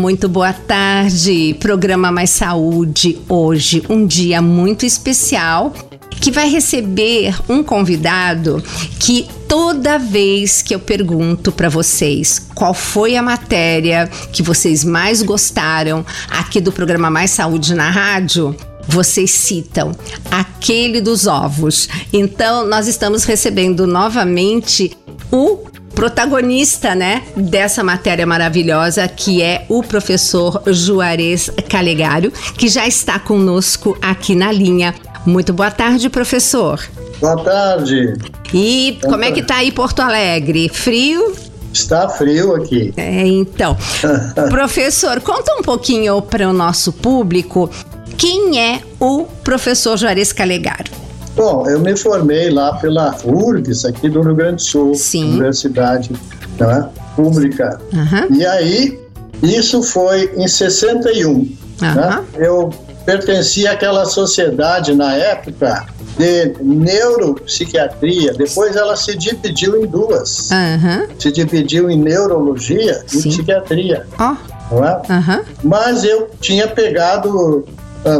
muito boa tarde. Programa Mais Saúde hoje, um dia muito especial que vai receber um convidado que toda vez que eu pergunto para vocês qual foi a matéria que vocês mais gostaram aqui do programa Mais Saúde na rádio, vocês citam aquele dos ovos. Então, nós estamos recebendo novamente o protagonista, né, dessa matéria maravilhosa, que é o professor Juarez Calegário, que já está conosco aqui na linha. Muito boa tarde, professor. Boa tarde. E boa como tarde. é que tá aí Porto Alegre? Frio? Está frio aqui. É, então. professor, conta um pouquinho para o nosso público quem é o professor Juarez Calegário. Bom, eu me formei lá pela URGS, aqui do Rio Grande do Sul, Sim. Universidade né, Pública. Uhum. E aí, isso foi em 61. Uhum. Né? Eu pertencia àquela sociedade na época de neuropsiquiatria. Depois ela se dividiu em duas. Uhum. Se dividiu em neurologia Sim. e psiquiatria. Oh. É? Uhum. Mas eu tinha pegado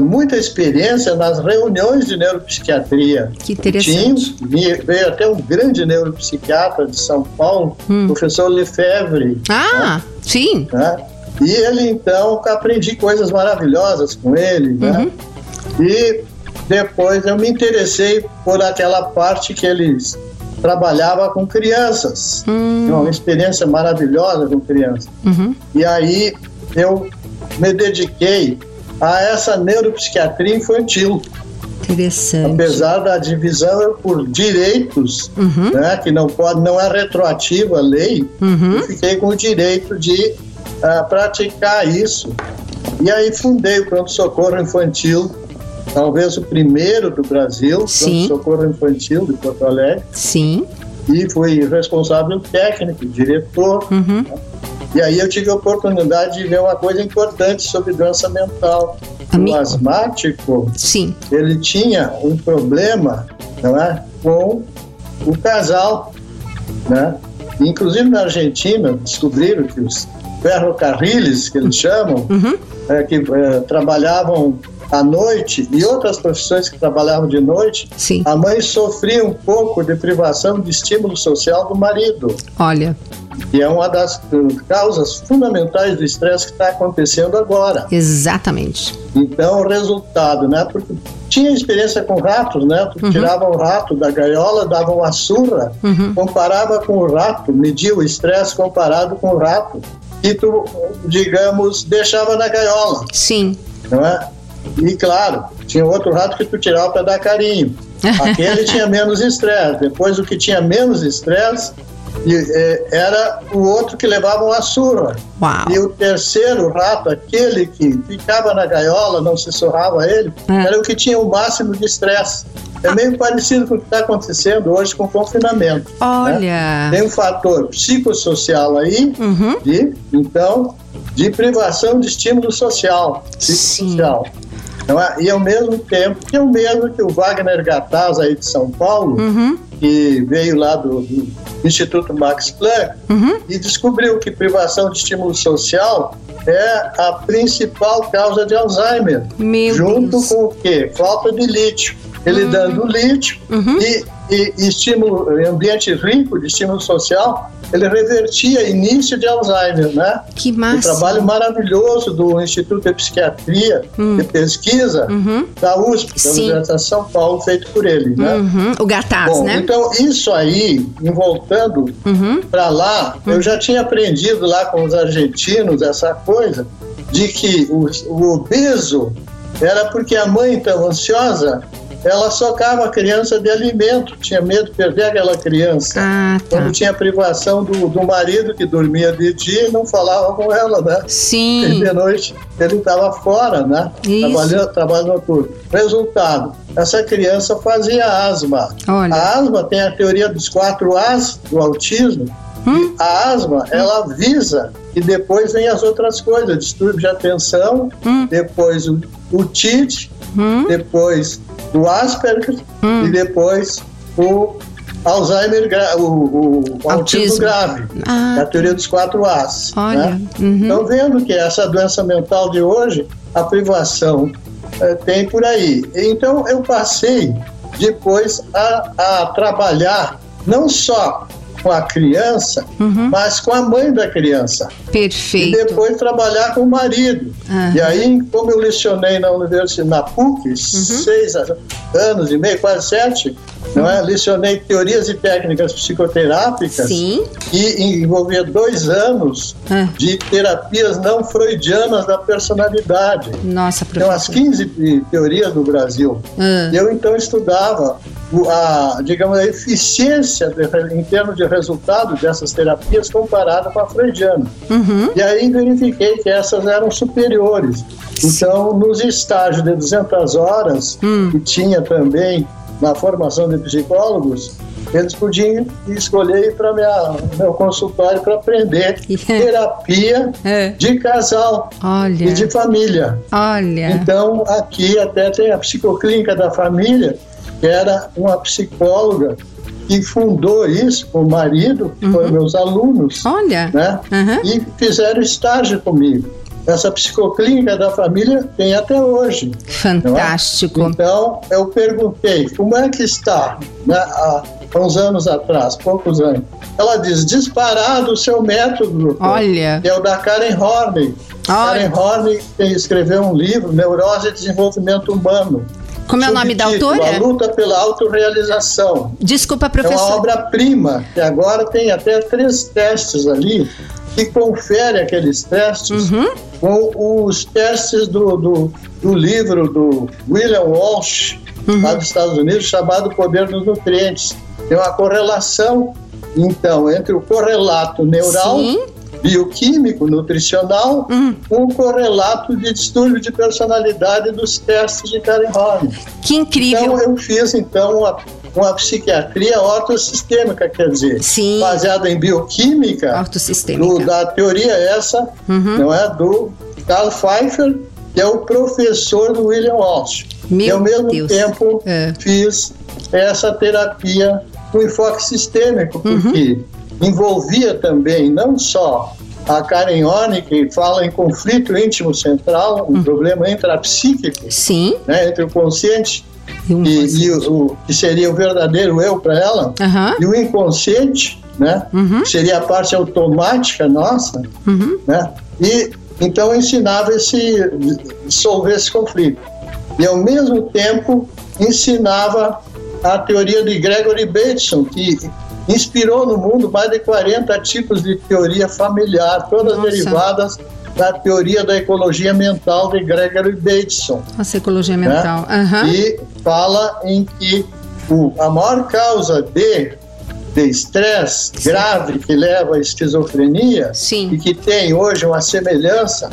muita experiência nas reuniões de neuropsiquiatria. Que interessante. Tinha, veio até um grande neuropsiquiatra de São Paulo, hum. professor Lefebvre. Ah, né? sim. Né? E ele, então, aprendi coisas maravilhosas com ele, né? uhum. E depois eu me interessei por aquela parte que eles trabalhava com crianças. Hum. Uma experiência maravilhosa com crianças. Uhum. E aí eu me dediquei a essa neuropsiquiatria infantil. Interessante. Apesar da divisão por direitos, uhum. né, que não pode, não é retroativa a lei, uhum. eu fiquei com o direito de uh, praticar isso. E aí fundei o pronto-socorro infantil, talvez o primeiro do Brasil, pronto-socorro infantil de Porto Alegre. Sim. E fui responsável técnico, diretor. Uhum. Né? E aí eu tive a oportunidade de ver uma coisa importante sobre doença mental. O asmático, Sim. ele tinha um problema não é, com o casal. Né? Inclusive na Argentina, descobriram que os ferrocarriles, que eles chamam, uhum. é, que é, trabalhavam à noite e outras profissões que trabalhavam de noite, Sim. a mãe sofria um pouco de privação de estímulo social do marido. Olha que é uma das causas fundamentais do estresse que está acontecendo agora. Exatamente. Então, o resultado, né? Porque tinha experiência com ratos, né? Tu uhum. tirava o rato da gaiola, dava uma surra, uhum. comparava com o rato, media o estresse comparado com o rato, e tu, digamos, deixava na gaiola. Sim. Não é? E claro, tinha outro rato que tu tirava para dar carinho. Aquele tinha menos estresse. Depois, o que tinha menos estresse é, era o outro que levava uma surra. Uau. E o terceiro rato, aquele que ficava na gaiola, não se surrava ele, é. era o que tinha o máximo de estresse. É meio parecido com o que está acontecendo hoje com o confinamento. Né? Olha! Né? Tem um fator psicossocial aí, uhum. de, então, de privação de estímulo social, psicossocial. É? E ao mesmo tempo, que o mesmo que o Wagner Gataz aí de São Paulo, uhum. que veio lá do, do Instituto Max Planck uhum. e descobriu que privação de estímulo social é a principal causa de Alzheimer. Meu junto Deus. com o quê? Falta de lítio. Ele uhum. dando lítio uhum. e, e, e estímulo, ambiente rico de estímulo social, ele revertia início de Alzheimer, né? Que massa! Um trabalho maravilhoso do Instituto de Psiquiatria hum. de Pesquisa uhum. da USP, da Universidade de São Paulo, feito por ele, né? Uhum. O Gataz, Bom, né? Então, isso aí, voltando uhum. para lá, eu uhum. já tinha aprendido lá com os argentinos essa coisa de que o, o obeso era porque a mãe estava ansiosa ela socava a criança de alimento, tinha medo de perder aquela criança. Ah, tá. Quando tinha privação do, do marido que dormia de dia e não falava com ela, né? Sim. E de noite ele estava fora, né? Isso. Trabalhando, trabalho noturno. Resultado, essa criança fazia asma. Olha. A asma tem a teoria dos quatro As do autismo. Hum? A asma, ela visa e depois vem as outras coisas, distúrbio de atenção, hum. depois o, o TIT, hum. depois do Asperger hum. e depois o Alzheimer, o, o, o autismo. grave, ah, a teoria dos quatro As. Olha. Né? Uhum. Então, vendo que essa doença mental de hoje, a privação é, tem por aí. Então, eu passei depois a, a trabalhar não só com a criança, uhum. mas com a mãe da criança. Perfeito. E depois trabalhar com o marido. Uhum. E aí, como eu lecionei na universidade, na PUC, uhum. seis anos e meio, quase sete, não é? Lecionei teorias e técnicas psicoterápicas Sim. e envolvia dois anos ah. de terapias não freudianas da personalidade. Nossa, professor. Tem umas 15 teorias no Brasil. Ah. Eu então estudava a, digamos, a eficiência de, em termos de resultado dessas terapias comparada com a freudiana. Uhum. E aí verifiquei que essas eram superiores. Então, nos estágios de 200 horas, hum. que tinha também na formação de psicólogos, eles podiam escolher para meu consultório para aprender terapia é. de casal Olha. e de família. Olha. Então, aqui até tem a psicoclínica da família, que era uma psicóloga que fundou isso com o marido, que uhum. foram meus alunos. Olha. Né? Uhum. E fizeram estágio comigo. Essa psicoclínica da família tem até hoje. É? Fantástico. É? Então, eu perguntei, como é que está, né, há, há uns anos atrás, poucos anos. Ela diz, disparado o seu método, doutor, Olha. que é o da Karen Horney. Olha. Karen Horney escreveu um livro, Neurose e Desenvolvimento Humano. Como é o nome da autora? A luta pela autorrealização. Desculpa, professor. É uma obra-prima, que agora tem até três testes ali, que confere aqueles testes uhum. com os testes do, do, do, livro do William Walsh, uhum. lá dos Estados Unidos, chamado Poder dos Nutrientes. Tem uma correlação, então, entre o correlato neural Sim bioquímico, nutricional, hum. um correlato de distúrbio de personalidade dos testes de Karen Horn. Que incrível! Então eu fiz então uma, uma psiquiatria ortossistêmica, quer dizer, Sim. baseada em bioquímica, ortossistêmica. Do, da teoria essa, uhum. não é do Carl Pfeiffer, que é o professor do William Walsh. Meu e ao mesmo Deus. tempo é. fiz essa terapia com enfoque sistêmico, uhum. porque uhum envolvia também não só a Karen Horney, que fala em conflito íntimo central, um hum. problema intrapsíquico, Sim. Né, entre o consciente e, e, e o, o, que seria o verdadeiro eu para ela, uhum. e o inconsciente, né, uhum. que seria a parte automática nossa, uhum. né, e então ensinava esse dissolver esse conflito. E ao mesmo tempo ensinava a teoria de Gregory Bateson, que inspirou no mundo mais de 40 tipos de teoria familiar, todas Nossa. derivadas da teoria da ecologia mental de Gregory Bateson. Nossa, ecologia né? mental. Uhum. E fala em que o, a maior causa de de estresse grave que leva à esquizofrenia Sim. e que tem hoje uma semelhança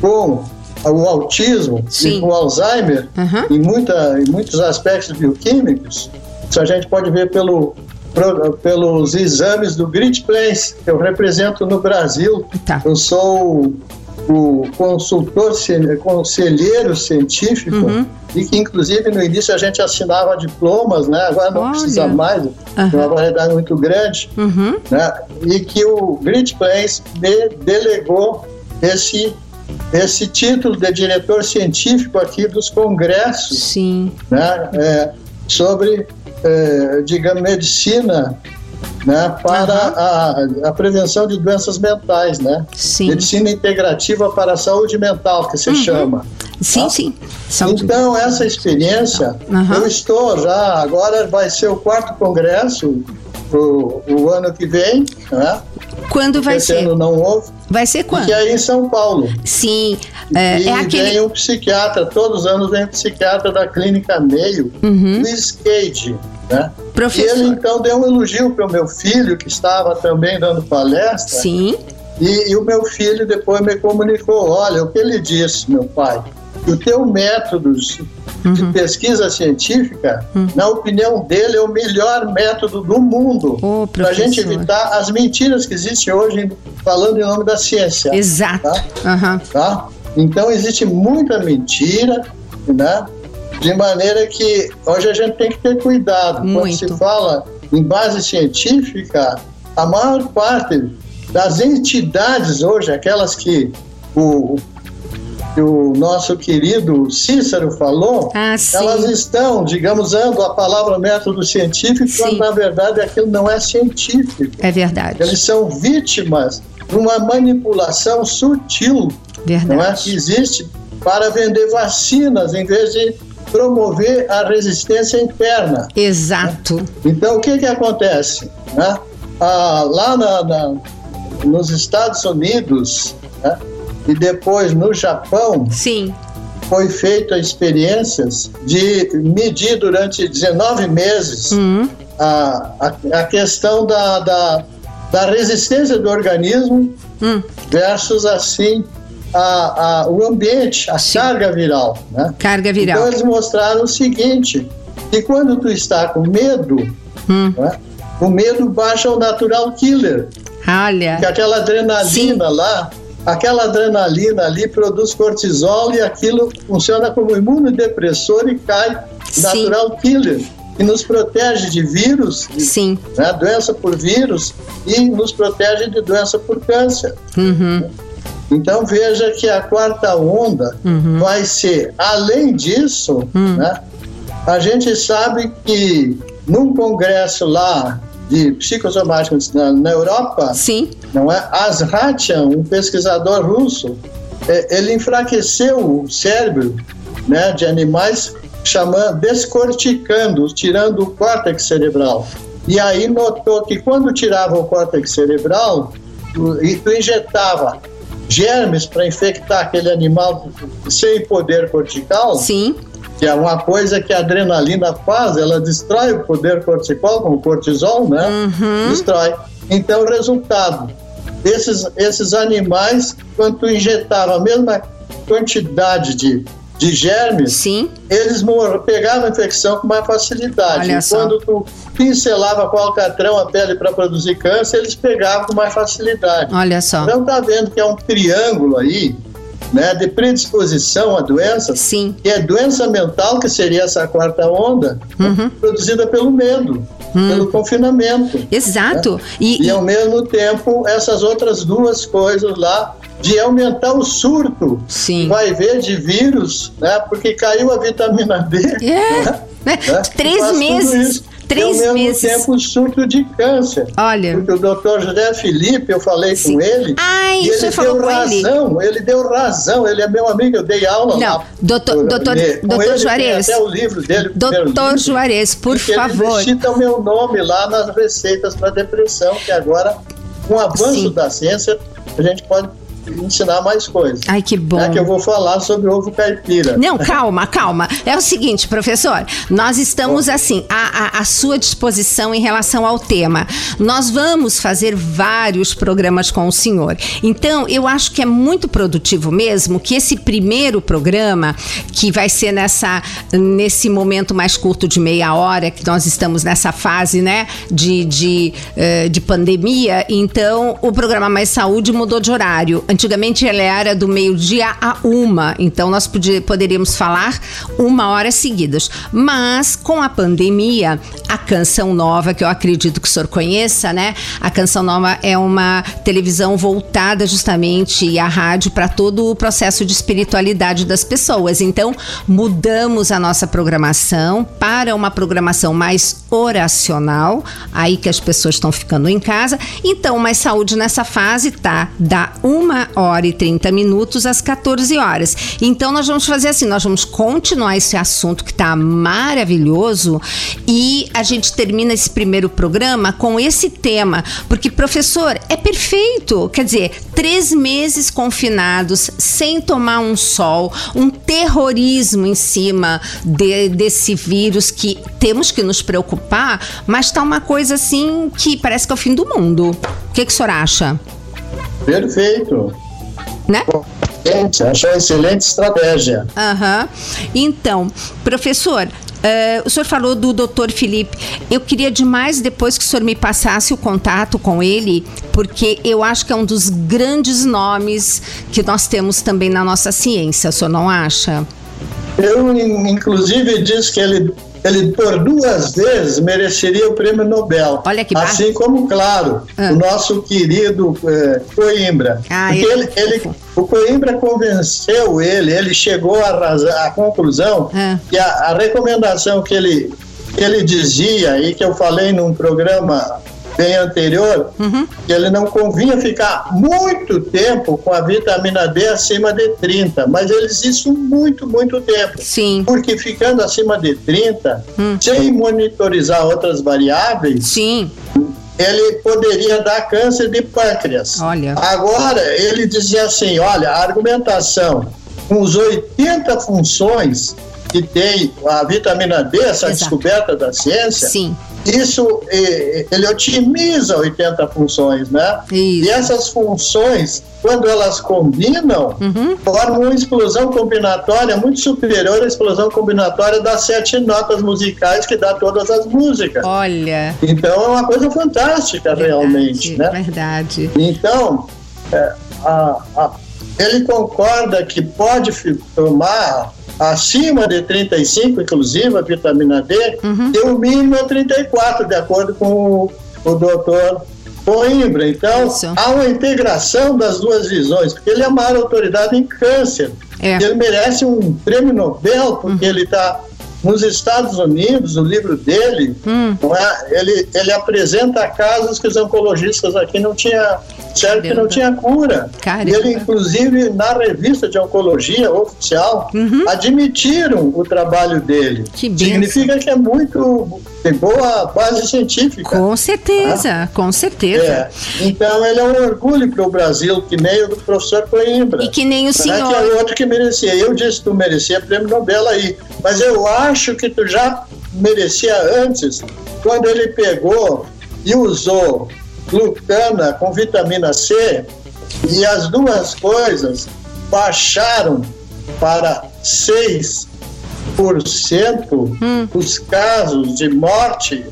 com o autismo Sim. e com o Alzheimer uhum. em, muita, em muitos aspectos bioquímicos. Isso a gente pode ver pelo pelos exames do Grid Place, que eu represento no Brasil. Tá. Eu sou o consultor, conselheiro científico, uhum. e que inclusive no início a gente assinava diplomas, né? agora não Olha. precisa mais, uhum. uma variedade muito grande, uhum. né? e que o Grid Place me delegou esse esse título de diretor científico aqui dos congressos, Sim. né? É, sobre é, digamos, medicina né, para uhum. a, a, prevenção de doenças mentais, né? Sim. Medicina integrativa para a saúde mental, que se uhum. chama. Sim, tá? sim. Saúde então, essa experiência, uhum. eu estou já, agora vai ser o quarto congresso, o, o ano que vem, né? Quando vai ser? ano não houve. Vai ser quando? Que é em São Paulo. Sim. É, e é aquele... vem um psiquiatra, todos os anos vem um psiquiatra da Clínica Meio, uhum. Luiz Cage, né? Professor. E ele então deu um elogio para o meu filho, que estava também dando palestra. Sim. E, e, o meu filho depois me comunicou: olha, o que ele disse, meu pai, o teu método uhum. de pesquisa científica, uhum. na opinião dele, é o melhor método do mundo oh, para a gente evitar as mentiras que existem hoje falando em nome da ciência. Exato. Tá? Uhum. tá? Então existe muita mentira, né? De maneira que hoje a gente tem que ter cuidado. Muito. Quando se fala em base científica, a maior parte das entidades hoje, aquelas que o, que o nosso querido Cícero falou, ah, elas estão, digamos, usando a palavra método científico, sim. quando na verdade aquilo não é científico. É verdade. Eles são vítimas de uma manipulação sutil verdade. Não é, que existe para vender vacinas em vez de promover a resistência interna. Exato. Então, o que, que acontece? Né? Ah, lá na, na, nos Estados Unidos né? E depois no Japão, Sim. foi feita experiências de medir durante 19 meses uhum. a, a, a, questão da, da, da, resistência do organismo uhum. versus assim a, a, o ambiente, a Sim. carga viral. Né? Carga viral. Então eles mostraram o seguinte, que quando tu está com medo, hum. né, o medo baixa o natural killer. Olha. Que aquela adrenalina Sim. lá, aquela adrenalina ali produz cortisol e aquilo funciona como imunodepressor e cai Sim. natural killer. E nos protege de vírus, Sim. Né, doença por vírus, e nos protege de doença por câncer. Uhum. Então veja que a quarta onda uhum. vai ser, além disso, uhum. né, a gente sabe que num congresso lá de psicossomáticos na, na Europa, Sim. não é? Azratian, um pesquisador russo, é, ele enfraqueceu o cérebro né, de animais chamando, descorticando, tirando o córtex cerebral. E aí notou que quando tirava o córtex cerebral, e tu injetava germes para infectar aquele animal sem poder cortical. Sim. Que é uma coisa que a adrenalina faz, ela destrói o poder cortical, com o cortisol, né? Uhum. Destrói. Então, resultado: esses, esses animais, quando tu injetava a mesma quantidade de de germes, Sim. eles pegavam a infecção com mais facilidade. Olha e quando tu pincelava com alcatrão a pele para produzir câncer, eles pegavam com mais facilidade. Olha só. Então tá vendo que é um triângulo aí, né, de predisposição a doenças, Sim. que é doença mental, que seria essa quarta onda, uhum. produzida pelo medo. Hum. Pelo confinamento. Exato. Né? E, e, ao mesmo tempo, essas outras duas coisas lá de aumentar o surto, Sim. vai ver, de vírus, né? Porque caiu a vitamina D. É. Né? né? Três meses. Três meses. tempo surto de câncer. Olha. Porque o doutor José Felipe, eu falei Sim. com ele. Ai, e ele deu razão, ele? ele? deu razão, ele é meu amigo, eu dei aula Não, lá. Doutor, doutor, doutor Juarez. Até o livro dele. Doutor Juarez, por favor. Ele cita o meu nome lá nas receitas para depressão, que agora, com o avanço Sim. da ciência, a gente pode ensinar mais coisas. Ai, que bom. É que eu vou falar sobre ovo caipira. Não, calma, calma. É o seguinte, professor, nós estamos assim, à, à, à sua disposição em relação ao tema. Nós vamos fazer vários programas com o senhor. Então, eu acho que é muito produtivo mesmo que esse primeiro programa, que vai ser nessa, nesse momento mais curto de meia hora, que nós estamos nessa fase, né, de, de, uh, de pandemia, então o programa Mais Saúde mudou de horário. Antigamente ela era do meio-dia a uma, então nós poderíamos falar uma hora seguidas. Mas com a pandemia, a Canção Nova, que eu acredito que o senhor conheça, né? A Canção Nova é uma televisão voltada justamente e a rádio para todo o processo de espiritualidade das pessoas. Então mudamos a nossa programação para uma programação mais oracional, aí que as pessoas estão ficando em casa. Então, mais saúde nessa fase tá da uma hora e 30 minutos às 14 horas. Então nós vamos fazer assim, nós vamos continuar esse assunto que está maravilhoso e a gente termina esse primeiro programa com esse tema, porque professor é perfeito, quer dizer, três meses confinados sem tomar um sol, um terrorismo em cima de, desse vírus que temos que nos preocupar, mas está uma coisa assim que parece que é o fim do mundo. O que, que o senhor acha? Perfeito. Né? Gente, achou excelente estratégia. Aham. Uhum. Então, professor, Uh, o senhor falou do doutor Felipe. Eu queria demais depois que o senhor me passasse o contato com ele, porque eu acho que é um dos grandes nomes que nós temos também na nossa ciência, o senhor não acha? Eu, inclusive, disse que ele ele por duas vezes mereceria o prêmio Nobel. Olha que Assim como, claro, ah. o nosso querido eh, Coimbra. Ah, ele, ele, o Coimbra convenceu ele, ele chegou à conclusão ah. que a, a recomendação que ele, que ele dizia e que eu falei num programa bem anterior, uhum. que ele não convinha ficar muito tempo com a vitamina D acima de 30, mas eles isso muito, muito tempo. Sim. Porque ficando acima de 30, hum. sem monitorizar outras variáveis, Sim ele poderia dar câncer de pâncreas. Olha. Agora, ele dizia assim: olha, a argumentação com os 80 funções que tem a vitamina D, essa Exato. descoberta da ciência, Sim. Isso ele otimiza 80 funções, né? Isso. E essas funções, quando elas combinam, uhum. formam uma explosão combinatória muito superior à explosão combinatória das sete notas musicais que dá todas as músicas. Olha. Então é uma coisa fantástica verdade, realmente, né? Verdade. Então, é, a, a, ele concorda que pode tomar acima de 35, inclusive a vitamina D, uhum. e o mínimo é 34, de acordo com o, o doutor Coimbra. Então, Isso. há uma integração das duas visões, porque ele é a maior autoridade em câncer. É. Ele merece um prêmio Nobel, porque uhum. ele está nos Estados Unidos, o livro dele, hum. é, ele, ele apresenta casos que os oncologistas aqui não tinham, certo que não tinha cura. Caramba. E ele, inclusive, na revista de oncologia oficial, uhum. admitiram o trabalho dele. Que Significa que é muito tem boa base científica. Com certeza, ah? com certeza. É. Então ele é um orgulho para o Brasil, que nem o do professor Coimbra. E que nem o senhor. Que é outro que merecia. Eu disse que tu merecia prêmio Nobel aí. Mas eu acho que tu já merecia antes, quando ele pegou e usou glucana com vitamina C, e as duas coisas baixaram para 6 hum. os casos de morte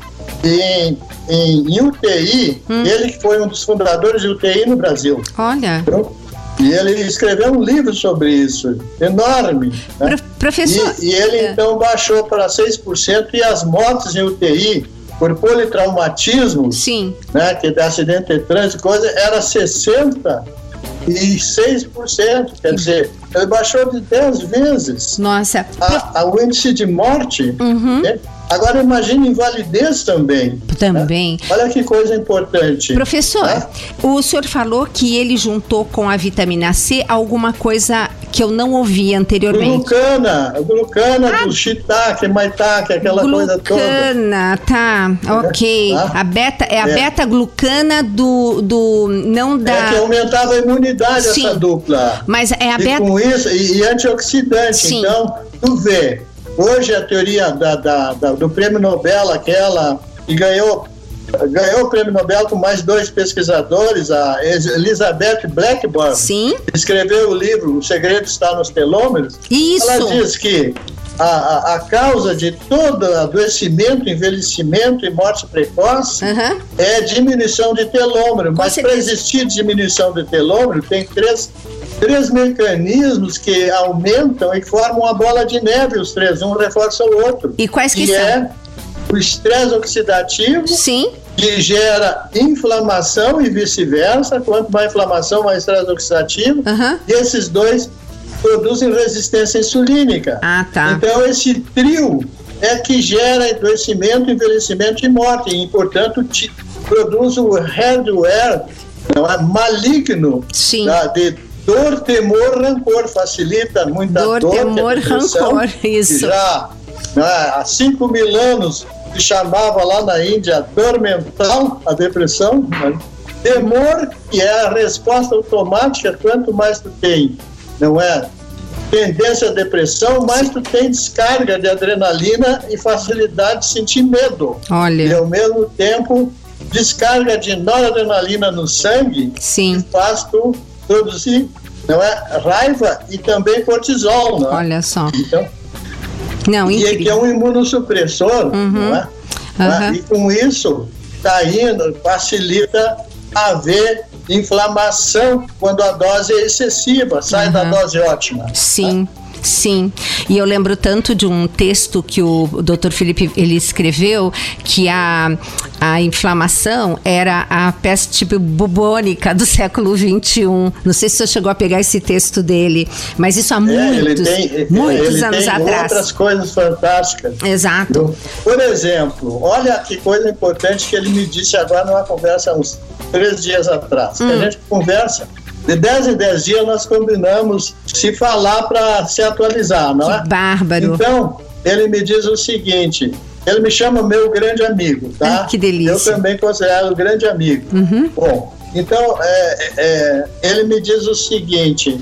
em, em UTI. Hum. Ele que foi um dos fundadores de UTI no Brasil. Olha. Então, e ele escreveu um livro sobre isso, enorme. Né? Pro, professor. E, e ele é. então baixou para 6% e as mortes em UTI por politraumatismo, Sim. Né, que é acidente de trânsito, coisa, era 60 e 6%. Quer dizer, ele baixou de 10 vezes. Nossa. A, a, o índice de morte. Uhum. Né? Agora imagine invalidez também. Também. Né? Olha que coisa importante. Professor, né? o senhor falou que ele juntou com a vitamina C alguma coisa que eu não ouvi anteriormente. Glucana, glucana ah, do shiitake, maitake, aquela coisa toda. Glucana, tá, ok. Tá? A beta, é a é. beta-glucana do, do, não da... É que aumentava a imunidade Sim. essa dupla. Mas é a e beta... com isso, e, e antioxidante, Sim. então, tu vê, hoje a teoria da, da, da, do prêmio Nobel, aquela, que ganhou ganhou o prêmio Nobel com mais dois pesquisadores, a Elizabeth Blackburn. Sim. Escreveu o livro O Segredo Está nos Telômeros. Isso. Ela diz que a, a, causa de todo adoecimento, envelhecimento e morte precoce uhum. é diminuição de telômero. Com Mas para existir diminuição de telômero, tem três, três mecanismos que aumentam e formam uma bola de neve, os três, um reforça o outro. E quais que, que são? É o estresse oxidativo, Sim. que gera inflamação e vice-versa. Quanto mais inflamação, mais estresse oxidativo. Uhum. E esses dois produzem resistência insulínica. Ah, tá. Então, esse trio é que gera adoecimento, envelhecimento e morte. E, portanto, te, produz o hardware não é, maligno tá, de dor, temor, rancor. Facilita muita dor, dor temor, rancor. Isso. Já né, há 5 mil anos se chamava lá na Índia dor mental, a depressão, né? temor, que é a resposta automática, quanto mais tu tem, não é? Tendência à depressão, mais tu tem descarga de adrenalina e facilidade de sentir medo. Olha. E ao mesmo tempo, descarga de noradrenalina no sangue Sim. faz tu produzir não é, raiva e também cortisol. Não é? Olha só. Então, não, e que é um imunossupressor, uhum. não é? Uhum. E com isso, está indo, facilita haver inflamação quando a dose é excessiva, sai uhum. da dose ótima. Sim. Sim. E eu lembro tanto de um texto que o Dr. Felipe ele escreveu que a, a inflamação era a peste bubônica do século 21. Não sei se você chegou a pegar esse texto dele, mas isso há é, muitos, tem, muitos ele anos tem atrás. outras coisas fantásticas. Exato. Por exemplo, olha que coisa importante que ele me disse agora numa conversa uns três dias atrás. Hum. A gente conversa de 10 em 10 dias nós combinamos se falar para se atualizar, não é? Bárbaro. Então, ele me diz o seguinte: ele me chama meu grande amigo, tá? Ai, que delícia. Eu também considero grande amigo. Uhum. Bom, então é, é, ele me diz o seguinte: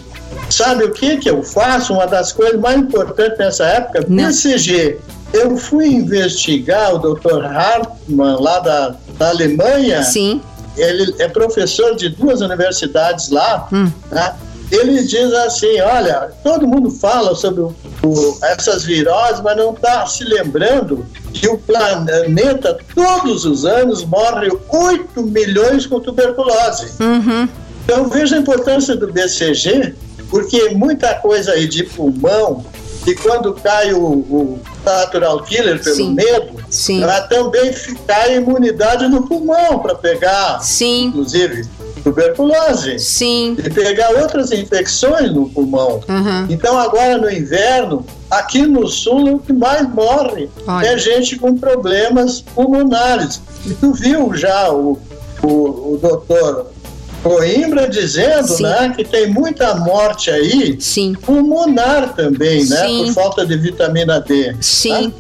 sabe o que que eu faço? Uma das coisas mais importantes nessa época, Não. BCG. Eu fui investigar o Dr. Hartmann lá da, da Alemanha. Sim ele é professor de duas universidades lá, hum. né? ele diz assim, olha, todo mundo fala sobre o, o, essas viroses, mas não está se lembrando que o planeta todos os anos morre 8 milhões com tuberculose. Uhum. Então veja a importância do BCG, porque muita coisa aí de pulmão, e quando cai o, o natural killer pelo Sim. medo, Sim. ela também a imunidade no pulmão para pegar, Sim. inclusive, tuberculose. Sim. E pegar outras infecções no pulmão. Uhum. Então, agora no inverno, aqui no sul, o que mais morre Olha. é gente com problemas pulmonares. E tu viu já o, o, o doutor Coimbra dizendo né, que tem muita morte aí Sim. pulmonar também, né? Por falta de vitamina D. Sim. Né?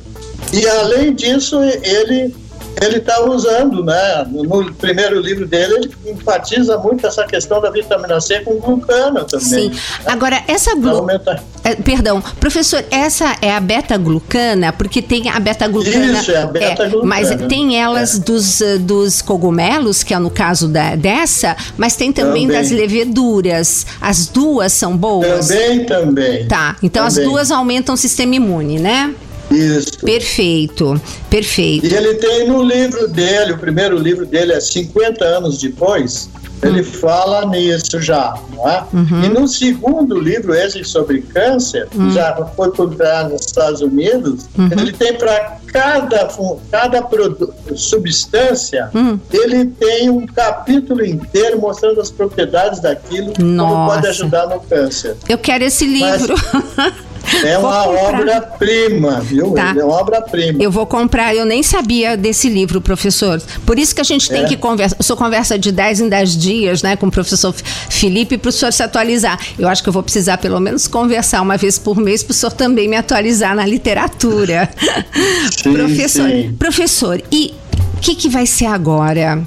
E além disso, ele ele está usando, né? No primeiro livro dele, ele enfatiza muito essa questão da vitamina C com glucana também. Sim. Né? Agora, essa glucana. É, perdão, professor, essa é a beta-glucana, porque tem a beta-glucana. Isso, é a beta-glucana. É, mas tem elas é. dos, eh, dos cogumelos, que é no caso da, dessa, mas tem também, também, das leveduras. As duas são boas? Também, também. Tá, então também. as duas aumentam o sistema imune, né? Isso. Perfeito, perfeito. E ele tem no livro dele, o primeiro livro dele é 50 anos depois, ele hum. fala nisso já, não é? Uhum. E no segundo livro, esse sobre câncer, uhum. já foi publicado nos Estados Unidos, uhum. ele tem para cada, cada substância, hum. ele tem um capítulo inteiro mostrando as propriedades daquilo, Nossa. como pode ajudar no câncer. Eu quero esse livro. Mas, É uma obra-prima, viu? Tá. É uma obra-prima. Eu vou comprar, eu nem sabia desse livro, professor. Por isso que a gente tem é. que conversar. O senhor conversa de 10 em 10 dias, né, com o professor Felipe, para o senhor se atualizar. Eu acho que eu vou precisar, pelo menos, conversar uma vez por mês, para o senhor também me atualizar na literatura. Sim, professor, sim. professor, e o que, que vai ser agora?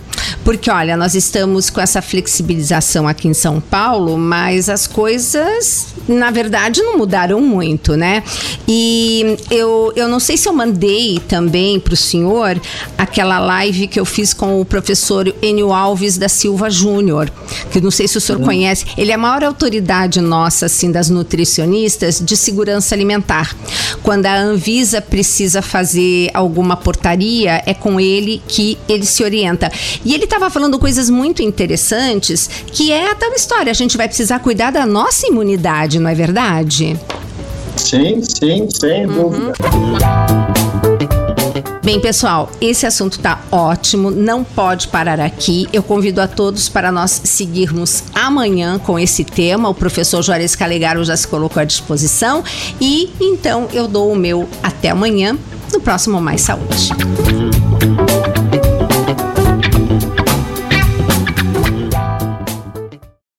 Porque, olha, nós estamos com essa flexibilização aqui em São Paulo, mas as coisas, na verdade, não mudaram muito, né? E eu, eu não sei se eu mandei também para o senhor aquela live que eu fiz com o professor Enio Alves da Silva Júnior, que não sei se o senhor uhum. conhece. Ele é a maior autoridade nossa, assim, das nutricionistas de segurança alimentar. Quando a Anvisa precisa fazer alguma portaria, é com ele que ele se orienta. E ele estava falando coisas muito interessantes, que é a tal história, a gente vai precisar cuidar da nossa imunidade, não é verdade? Sim, sim, sem uhum. dúvida. Bem, pessoal, esse assunto está ótimo, não pode parar aqui. Eu convido a todos para nós seguirmos amanhã com esse tema. O professor Juarez Calegaro já se colocou à disposição. E então eu dou o meu até amanhã no próximo Mais Saúde.